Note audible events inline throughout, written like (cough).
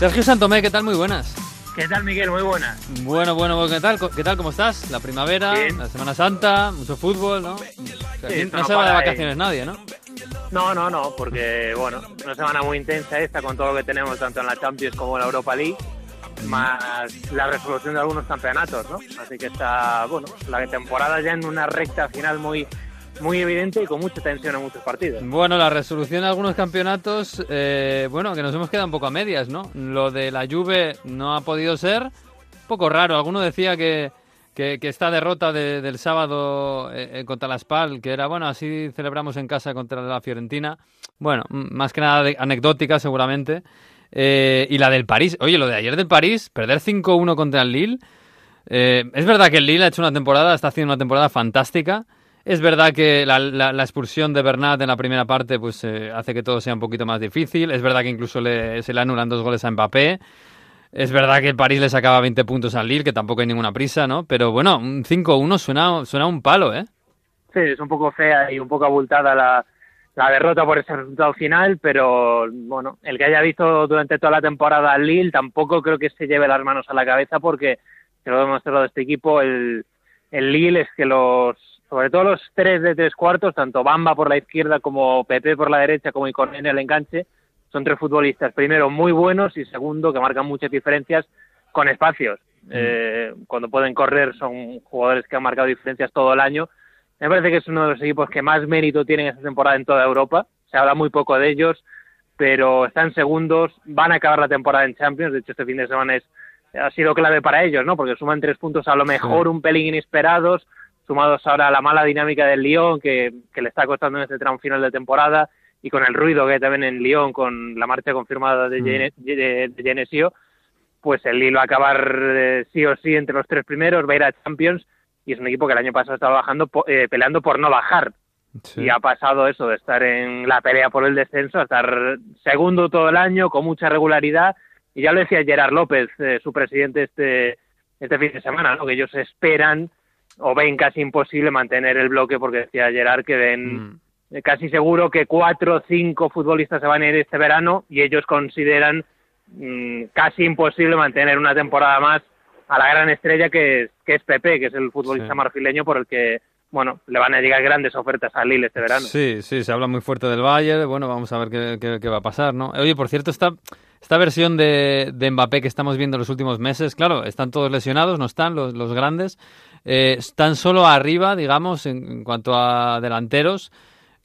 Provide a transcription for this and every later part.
Sergio Santomé, ¿qué tal? Muy buenas. ¿Qué tal, Miguel? Muy buenas. Bueno, bueno, ¿qué tal? ¿Qué tal? ¿Cómo estás? La primavera, Bien. la Semana Santa, mucho fútbol, ¿no? O sea, no no se va de vacaciones nadie, ¿no? No, no, no, porque, bueno, una semana muy intensa esta con todo lo que tenemos tanto en la Champions como en la Europa League, más la resolución de algunos campeonatos, ¿no? Así que está, bueno, la temporada ya en una recta final muy muy evidente y con mucha tensión en muchos partidos. Bueno, la resolución de algunos campeonatos, eh, bueno, que nos hemos quedado un poco a medias, ¿no? Lo de la Juve no ha podido ser, un poco raro. Alguno decía que, que, que esta derrota de- del sábado eh, eh, contra la Spal, que era, bueno, así celebramos en casa contra la Fiorentina, bueno, más que nada de- anecdótica seguramente. Eh, y la del París, oye, lo de ayer del París, perder 5-1 contra el Lille. eh, es verdad que el Lille ha hecho una temporada, está haciendo una temporada fantástica. Es verdad que la, la- la expulsión de Bernat en la primera parte pues eh, hace que todo sea un poquito más difícil. Es verdad que incluso le- se le anulan dos goles a Mbappé. Es verdad que el París le sacaba 20 puntos al Lille, que tampoco hay ninguna prisa, ¿no? Pero bueno, un 5-1 suena, suena un palo, ¿eh? Sí, es un poco fea y un poco abultada la, la derrota por ese resultado final, pero bueno, el que haya visto durante toda la temporada al Lille tampoco creo que se lleve las manos a la cabeza porque se lo he demostrado de este equipo, el, el Lille es que los, sobre todo los tres de tres cuartos, tanto Bamba por la izquierda como Pepe por la derecha como Iconé en el enganche, son tres futbolistas, primero muy buenos y segundo que marcan muchas diferencias con espacios. Eh, cuando pueden correr son jugadores que han marcado diferencias todo el año. Me parece que es uno de los equipos que más mérito tienen esta temporada en toda Europa. Se habla muy poco de ellos, pero están segundos, van a acabar la temporada en Champions. De hecho, este fin de semana es, ha sido clave para ellos, ¿no? Porque suman tres puntos a lo mejor un pelín inesperados, sumados ahora a la mala dinámica del Lyon, que, que le está costando en este tramo final de temporada, y con el ruido que hay también en Lyon, con la marcha confirmada de, Mm. Gene- de, de Genesio, pues el Lille va a acabar eh, sí o sí entre los tres primeros, va a ir a Champions, y es un equipo que el año pasado estaba bajando, eh, peleando por no bajar. Sí. Y ha pasado eso de estar en la pelea por el descenso a estar segundo todo el año, con mucha regularidad. Y ya lo decía Gerard López, eh, su presidente, este, este fin de semana, ¿no? que ellos esperan o ven casi imposible mantener el bloque, porque decía Gerard que ven Mm. casi seguro que cuatro o cinco futbolistas se van a ir este verano y ellos consideran mm, casi imposible mantener una temporada más a la gran estrella que es, que es Pepe, que es el futbolista Sí. marfileño por el que, bueno, le van a llegar grandes ofertas a Lille este verano. Sí, sí, se habla muy fuerte del Bayern. Bueno, vamos a ver qué, qué- qué va a pasar, ¿no? Oye, por cierto, esta, esta versión de, de Mbappé que estamos viendo en los últimos meses, claro, están todos lesionados, no están los, los grandes. Eh, están solo arriba, digamos, en, cuanto a delanteros.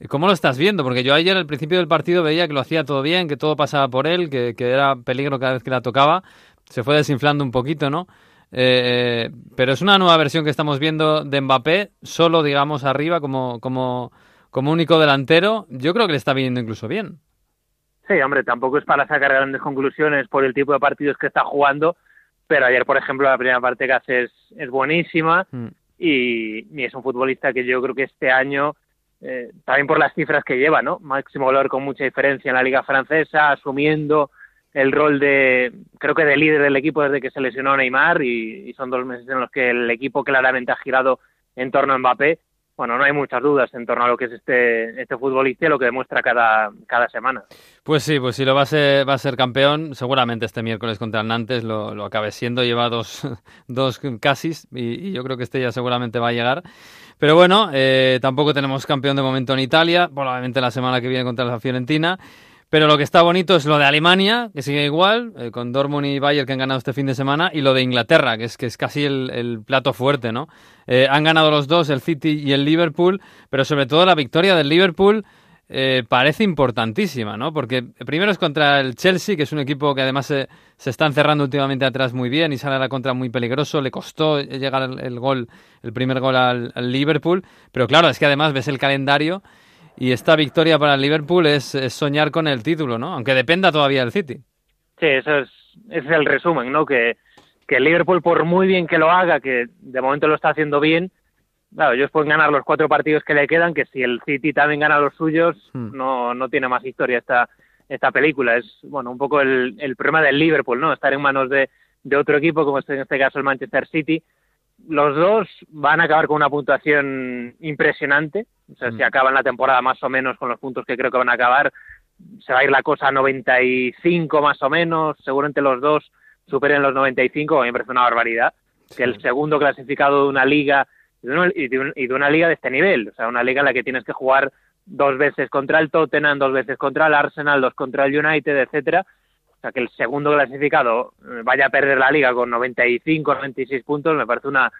¿Cómo lo estás viendo? Porque yo ayer al principio del partido veía que lo hacía todo bien, que todo pasaba por él, que, que era peligro cada vez que la tocaba. Se fue desinflando un poquito, ¿no? Eh, pero es una nueva versión que estamos viendo de Mbappé, solo, digamos, arriba como, como, como único delantero. Yo creo que le está viniendo incluso bien. Sí, hombre, tampoco es para sacar grandes conclusiones por el tipo de partidos que está jugando, pero ayer, por ejemplo, la primera parte que hace es, es buenísima Mm. y, y es un futbolista que yo creo que este año, eh, también por las cifras que lleva, ¿no? Máximo valor con mucha diferencia en la liga francesa, asumiendo el rol de, creo que de líder del equipo desde que se lesionó Neymar y, y son dos meses en los que el equipo claramente ha girado en torno a Mbappé. Bueno, no hay muchas dudas en torno a lo que es este, este futbolista y lo que demuestra cada, cada semana. Pues sí, pues si lo va a ser, va a ser campeón, seguramente este miércoles contra el Nantes lo, lo acabe siendo. Lleva dos, (laughs) dos casis y, y yo creo que este ya seguramente va a llegar. Pero bueno, eh, tampoco tenemos campeón de momento en Italia, probablemente la semana que viene contra la Fiorentina. Pero lo que está bonito es lo de Alemania, que sigue igual, eh, con Dortmund y Bayern que han ganado este fin de semana, y lo de Inglaterra, que es, que es casi el, plato fuerte, ¿no? Eh, han ganado los dos, el City y el Liverpool, pero sobre todo la victoria del Liverpool eh, parece importantísima, ¿no? Porque primero es contra el Chelsea, que es un equipo que además se, se está encerrando últimamente atrás muy bien y sale a la contra muy peligroso. Le costó llegar el, gol, el primer gol al Liverpool, pero claro, es que además ves el calendario y esta victoria para el Liverpool es, es soñar con el título, ¿no? Aunque dependa todavía del City. Sí, eso es, ese es el resumen, ¿no? Que, que el Liverpool, por muy bien que lo haga, que de momento lo está haciendo bien, claro, ellos pueden ganar los cuatro partidos que le quedan, que si el City también gana los suyos, Hmm. no, no tiene más historia esta, esta película. Es, bueno, un poco el, el problema del Liverpool, ¿no? Estar en manos de, de otro equipo, como es en este caso el Manchester City. Los dos van a acabar con una puntuación impresionante. O sea, si Mm. acaban la temporada más o menos con los puntos que creo que van a acabar, se va a ir la cosa a 95 más o menos, seguramente los dos superen los 95, a mí me parece una barbaridad, que el segundo clasificado de una liga y de, una, liga de este nivel, o sea, una liga en la que tienes que jugar dos veces contra el Tottenham, dos veces contra el Arsenal, dos contra el United, etcétera, o sea, que el segundo clasificado eh, vaya a perder la liga con 95, 96 puntos, me parece una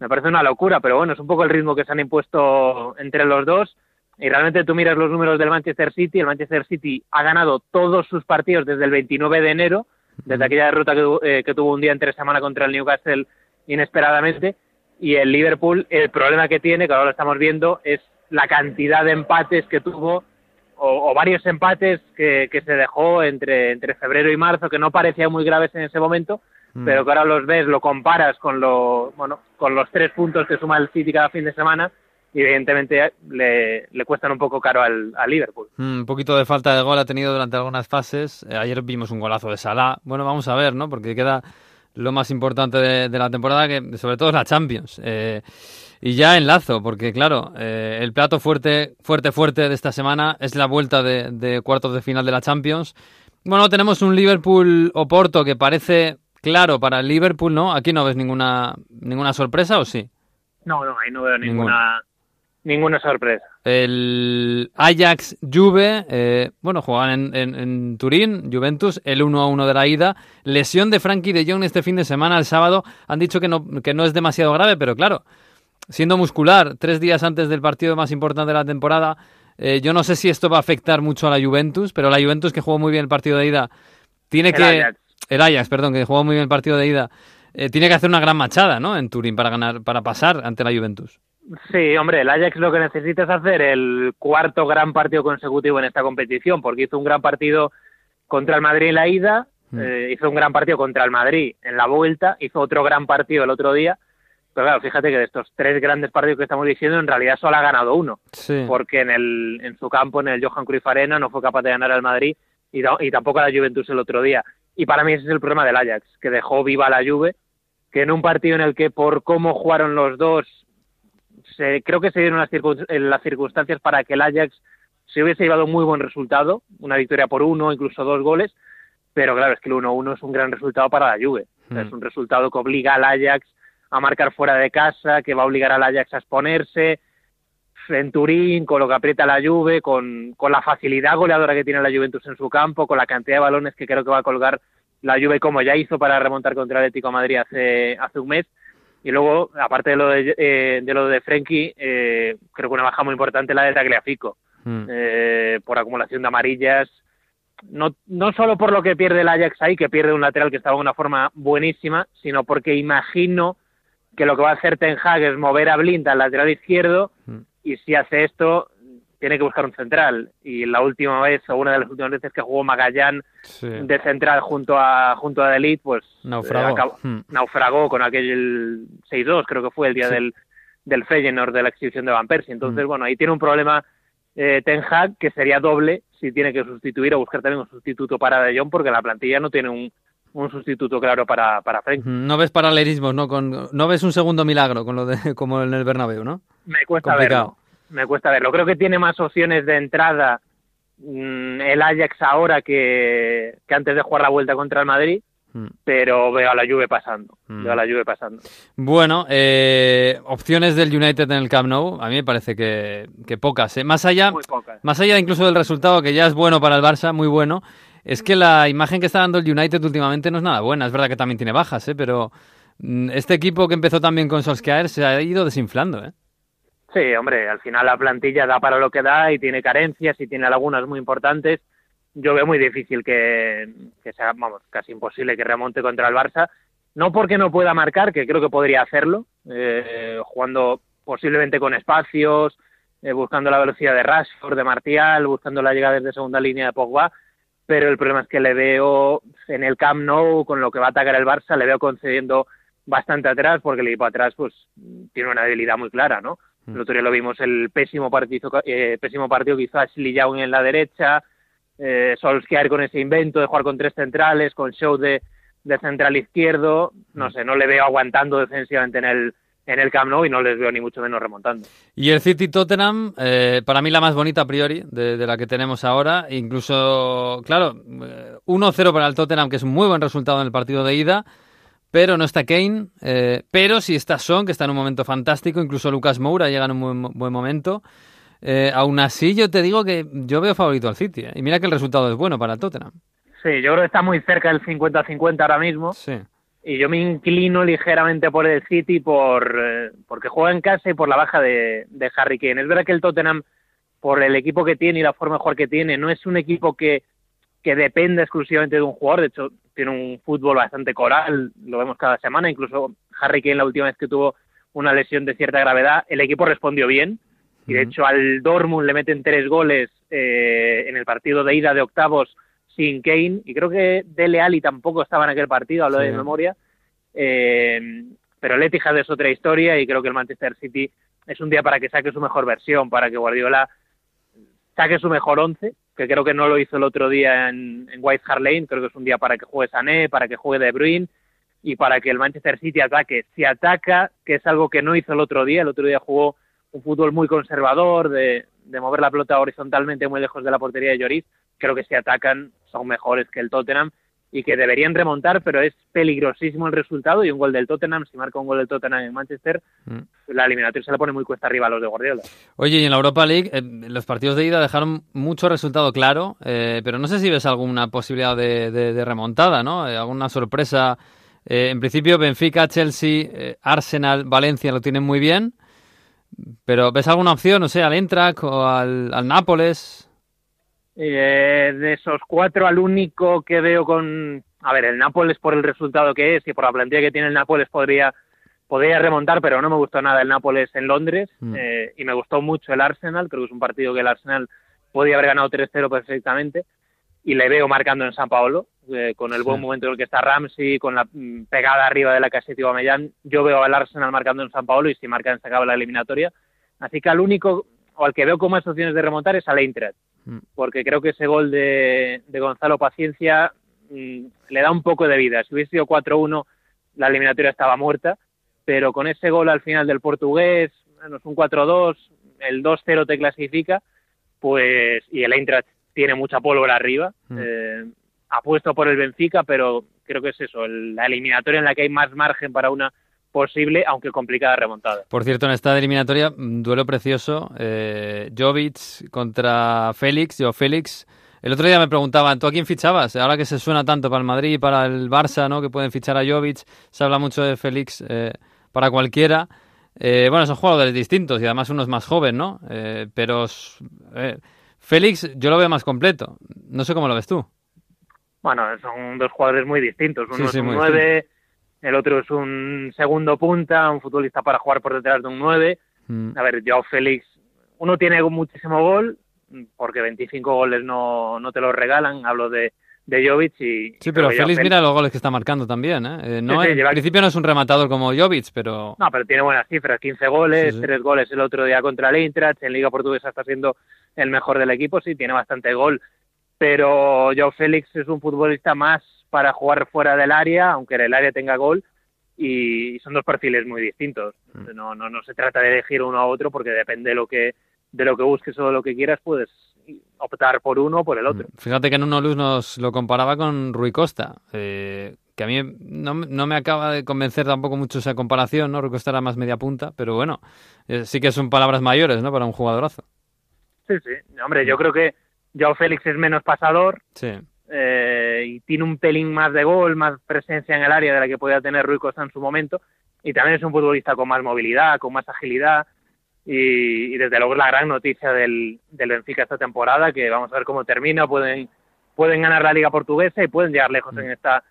me parece una locura, pero bueno, es un poco el ritmo que se han impuesto entre los dos. Y realmente tú miras los números del Manchester City, el Manchester City ha ganado todos sus partidos desde el 29 de enero, desde aquella derrota que, eh, que tuvo un día entre semana contra el Newcastle inesperadamente, y el Liverpool, el problema que tiene, que ahora lo estamos viendo, es la cantidad de empates que tuvo, o, varios empates que, que, se dejó entre, entre febrero y marzo, que no parecían muy graves en ese momento, mm. pero que ahora los ves, lo comparas con, lo, bueno, con los tres puntos que suma el City cada fin de semana, y evidentemente le, le cuestan un poco caro al, Liverpool. Mm, un poquito de falta de gol ha tenido durante algunas fases. Eh, ayer vimos un golazo de Salah. Bueno, vamos a ver, ¿no? Porque queda lo más importante de, la temporada, que sobre todo es la Champions. Eh, y ya enlazo, porque claro, eh, el plato fuerte, fuerte, fuerte de esta semana es la vuelta de, de cuartos de final de la Champions. Bueno, tenemos un Liverpool-Oporto que parece claro para el Liverpool, ¿no? Aquí no ves ninguna, ninguna sorpresa, ¿o sí? No, no, ahí no veo ninguna Ninguna sorpresa. El Ajax Juve, eh, bueno, juegan en, Turín, Juventus, el 1 a 1 de la ida. Lesión de Frankie de Jong este fin de semana, el sábado. Han dicho que no, que no es demasiado grave, pero claro, siendo muscular, tres días antes del partido más importante de la temporada, eh, yo no sé si esto va a afectar mucho a la Juventus, pero la Juventus que jugó muy bien el partido de ida, tiene el que. Ajax. El Ajax, perdón, que jugó muy bien el partido de ida, eh, tiene que hacer una gran machada, ¿no? En Turín para ganar, para pasar ante la Juventus. Sí, hombre, el Ajax lo que necesita es hacer el cuarto gran partido consecutivo en esta competición, porque hizo un gran partido contra el Madrid en la ida, mm. eh, hizo un gran partido contra el Madrid en la vuelta, hizo otro gran partido el otro día, pero claro, fíjate que de estos tres grandes partidos que estamos diciendo, en realidad solo ha ganado uno, porque en, el, en su campo, en el Johan Cruyff Arena, no fue capaz de ganar al Madrid y, y tampoco a la Juventus el otro día. Y para mí ese es el problema del Ajax, que dejó viva la Juve, que en un partido en el que por cómo jugaron los dos creo que se dieron las, las circunstancias para que el Ajax se hubiese llevado un muy buen resultado, una victoria por uno, incluso dos goles, pero claro, es que el 1-1 es un gran resultado para la Juve. Es hmm. un resultado que obliga al Ajax a marcar fuera de casa, que va a obligar al Ajax a exponerse en Turín, con lo que aprieta la Juve, con, con la facilidad goleadora que tiene la Juventus en su campo, con la cantidad de balones que creo que va a colgar la Juve como ya hizo para remontar contra el Atlético de Madrid hace, hace un mes y luego, aparte de lo de, eh, de lo de Frenkie, eh, creo que una baja muy importante la de Tagliafico, mm. eh, por acumulación de amarillas. No, no solo por lo que pierde el Ajax ahí, que pierde un lateral que estaba en una forma buenísima, sino porque imagino que lo que va a hacer Ten Hag es mover a Blind al lateral izquierdo mm. y si hace esto tiene que buscar un central. Y la última vez, o una de las últimas veces que jugó Magallán de central junto a junto a Delit, pues naufragó, eh, hmm. naufragó con aquel 6-2, creo que fue el día del, del Feyenoord de la exhibición de Van Persie. Entonces, hmm. bueno, ahí tiene un problema eh, Ten Hag que sería doble si tiene que sustituir o buscar también un sustituto para De Jong, porque la plantilla no tiene un, un sustituto claro para, para Frank. No ves paralelismos, ¿no? Con, no ves un segundo milagro con lo de, (laughs) como en el Bernabéu, ¿no? Me cuesta verlo me cuesta verlo. Creo que tiene más opciones de entrada mm, el Ajax ahora que, antes de jugar la vuelta contra el Madrid, mm. pero veo a la Juve pasando. Mm. Veo a la Juve pasando. Bueno, eh, opciones del United en el Camp Nou, a mí me parece que, pocas. ¿eh? Más allá, más allá incluso del resultado que ya es bueno para el Barça, muy bueno. Es que la imagen que está dando el United últimamente no es nada buena. Es verdad que también tiene bajas, ¿eh? pero este equipo que empezó también con Solskjaer se ha ido desinflando. ¿eh? Sí, hombre, al final la plantilla da para lo que da y tiene carencias y tiene lagunas muy importantes. Yo veo muy difícil que, sea, vamos, casi imposible que remonte contra el Barça. No porque no pueda marcar, que creo que podría hacerlo, eh, jugando posiblemente con espacios, eh, buscando la velocidad de Rashford, de Martial, buscando la llegada desde segunda línea de Pogba, pero el problema es que le veo en el Camp Nou, con lo que va a atacar el Barça, le veo concediendo bastante atrás, porque el equipo atrás pues tiene una debilidad muy clara, ¿no? El otro día lo vimos, el pésimo partido, eh, pésimo partido que hizo Ashley Young en la derecha, eh, Solskjaer con ese invento de jugar con tres centrales, con Show de, de central izquierdo, no sé, no le veo aguantando defensivamente en el, en el Camp Nou y no les veo ni mucho menos remontando. Y el City Tottenham, eh, para mí la más bonita a priori de, la que tenemos ahora, incluso, claro, 1-0 para el Tottenham, que es un muy buen resultado en el partido de ida, pero no está Kane, eh, pero sí está Son, que está en un momento fantástico, incluso Lucas Moura llega en un buen, buen momento. Eh, aún así, yo te digo que yo veo favorito al City, y mira que el resultado es bueno para el Tottenham. Sí, yo creo que está muy cerca del 50-50 ahora mismo. Sí y yo me inclino ligeramente por el City por eh, porque juega en casa y por la baja de, de, Harry Kane. Es verdad que el Tottenham, por el equipo que tiene y la forma mejor que tiene, no es un equipo que, que depende exclusivamente de un jugador. De hecho, tiene un fútbol bastante coral, lo vemos cada semana. Incluso Harry Kane, la última vez que tuvo una lesión de cierta gravedad, el equipo respondió bien. Y de hecho, al Dortmund le meten tres goles eh, en el partido de ida de octavos sin Kane, y creo que Dele Alli tampoco estaba en aquel partido, hablo de memoria, eh, pero el Etihad es otra historia y creo que el Manchester City es un día para que saque su mejor versión, para que Guardiola saque su mejor once, que creo que no lo hizo el otro día en, White Hart Lane, creo que es un día para que juegue Sané, para que juegue De Bruyne y para que el Manchester City ataque. Si ataca, que es algo que no hizo el otro día, el otro día jugó un fútbol muy conservador, de, de mover la pelota horizontalmente muy lejos de la portería de Lloris, creo que si atacan son mejores que el Tottenham y que deberían remontar, pero es peligrosísimo el resultado y un gol del Tottenham, si marca un gol del Tottenham en Manchester, mm. la eliminatoria se le pone muy cuesta arriba a los de Guardiola. Oye, y en la Europa League, eh, los partidos de ida dejaron mucho resultado claro, eh, pero no sé si ves alguna posibilidad de, remontada, ¿no? Eh, alguna sorpresa. en principio, Benfica, Chelsea, Arsenal, Valencia lo tienen muy bien, pero ¿ves alguna opción, no sé, al Eintracht o al, al Nápoles? Eh, de esos cuatro, al único que veo con. A ver, el Nápoles por el resultado que es y por la plantilla que tiene el Nápoles podría, podría remontar, pero no me gustó nada el Nápoles en Londres mm. eh, y me gustó mucho el Arsenal. Creo que es un partido que el Arsenal podía haber ganado 3-0 perfectamente y le veo marcando en San Paolo, eh, con el buen momento en el que está Ramsey, con la mm, pegada arriba de la caseta de Millán. Yo veo al Arsenal marcando en San Paolo y si marcan se acaba la eliminatoria. Así que al único, o al que veo con más opciones de remontar es al Eintracht. Porque creo que ese gol de, Gonzalo Paciencia mm, le da un poco de vida. Si hubiese sido 4-1, la eliminatoria estaba muerta, pero con ese gol al final del portugués, bueno, es un 4-2, el 2-0 te clasifica, pues, y el Eintracht tiene mucha pólvora arriba. Mm. Eh, apuesto por el Benfica, pero creo que es eso, la eliminatoria en la que hay más margen para una posible, aunque complicada remontada. Por cierto, en esta eliminatoria, mm, duelo precioso, eh, Jovic contra Félix, yo Félix. El otro día me preguntaban, ¿tú a quién fichabas? Ahora que se suena tanto para el Madrid y para el Barça, ¿no? Que pueden fichar a Jovic, se habla mucho de Félix eh, para cualquiera. Eh, bueno, son jugadores distintos y además uno es más joven, ¿no? Eh, pero Félix yo lo veo más completo. No sé cómo lo ves tú. Bueno, son dos jugadores muy distintos. Uno es un 9, el otro es un segundo punta, un futbolista para jugar por detrás de un 9. Mm. A ver, Joao Félix, uno tiene muchísimo gol, porque 25 goles no, no te los regalan, hablo de, de Jovic y... Sí, pero Félix, mira los goles que está marcando también, ¿eh? eh no, en principio no es un rematador como Jovic, pero... No, pero tiene buenas cifras, 15 goles, 3 goles el otro día contra el Eintracht, en Liga Portuguesa está siendo el mejor del equipo, sí, tiene bastante gol, pero Joao Félix es un futbolista más para jugar fuera del área, aunque en el área tenga gol, y son dos perfiles muy distintos. Mm. No, no, no se trata de elegir uno a otro porque depende de lo que de lo que busques o de lo que quieras, puedes optar por uno o por el otro. Mm. Fíjate que en uno Luz nos lo comparaba con Rui Costa, eh, que a mí no, no, me acaba de convencer tampoco mucho esa comparación, ¿no? Rui Costa era más media punta, pero bueno, eh, sí que son palabras mayores, ¿no? Para un jugadorazo. Sí, sí. Hombre, yo creo que Joao Félix es menos pasador. Sí eh, y tiene un pelín más de gol, más presencia en el área de la que podía tener Rui Costa en su momento, y también es un futbolista con más movilidad, con más agilidad, y, desde luego es la gran noticia del, del, Benfica esta temporada, que vamos a ver cómo termina, pueden, pueden ganar la Liga Portuguesa y pueden llegar lejos en esta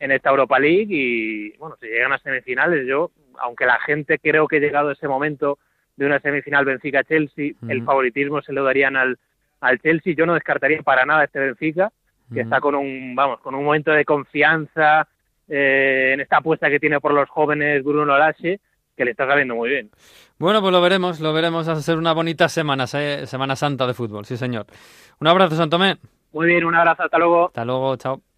en esta Europa League. Y bueno, si llegan a semifinales, yo, aunque la gente creo que ha llegado ese momento de una semifinal Benfica-Chelsea, el favoritismo se lo darían al, al Chelsea, yo no descartaría para nada este Benfica, que está con un, vamos, con un momento de confianza eh, en esta apuesta que tiene por los jóvenes Bruno Larache, que le está saliendo muy bien. Bueno, pues lo veremos, lo veremos a ser una bonita semana, Semana Santa de fútbol, sí señor. Un abrazo, Santomé. Muy bien, un abrazo, hasta luego. Hasta luego, chao.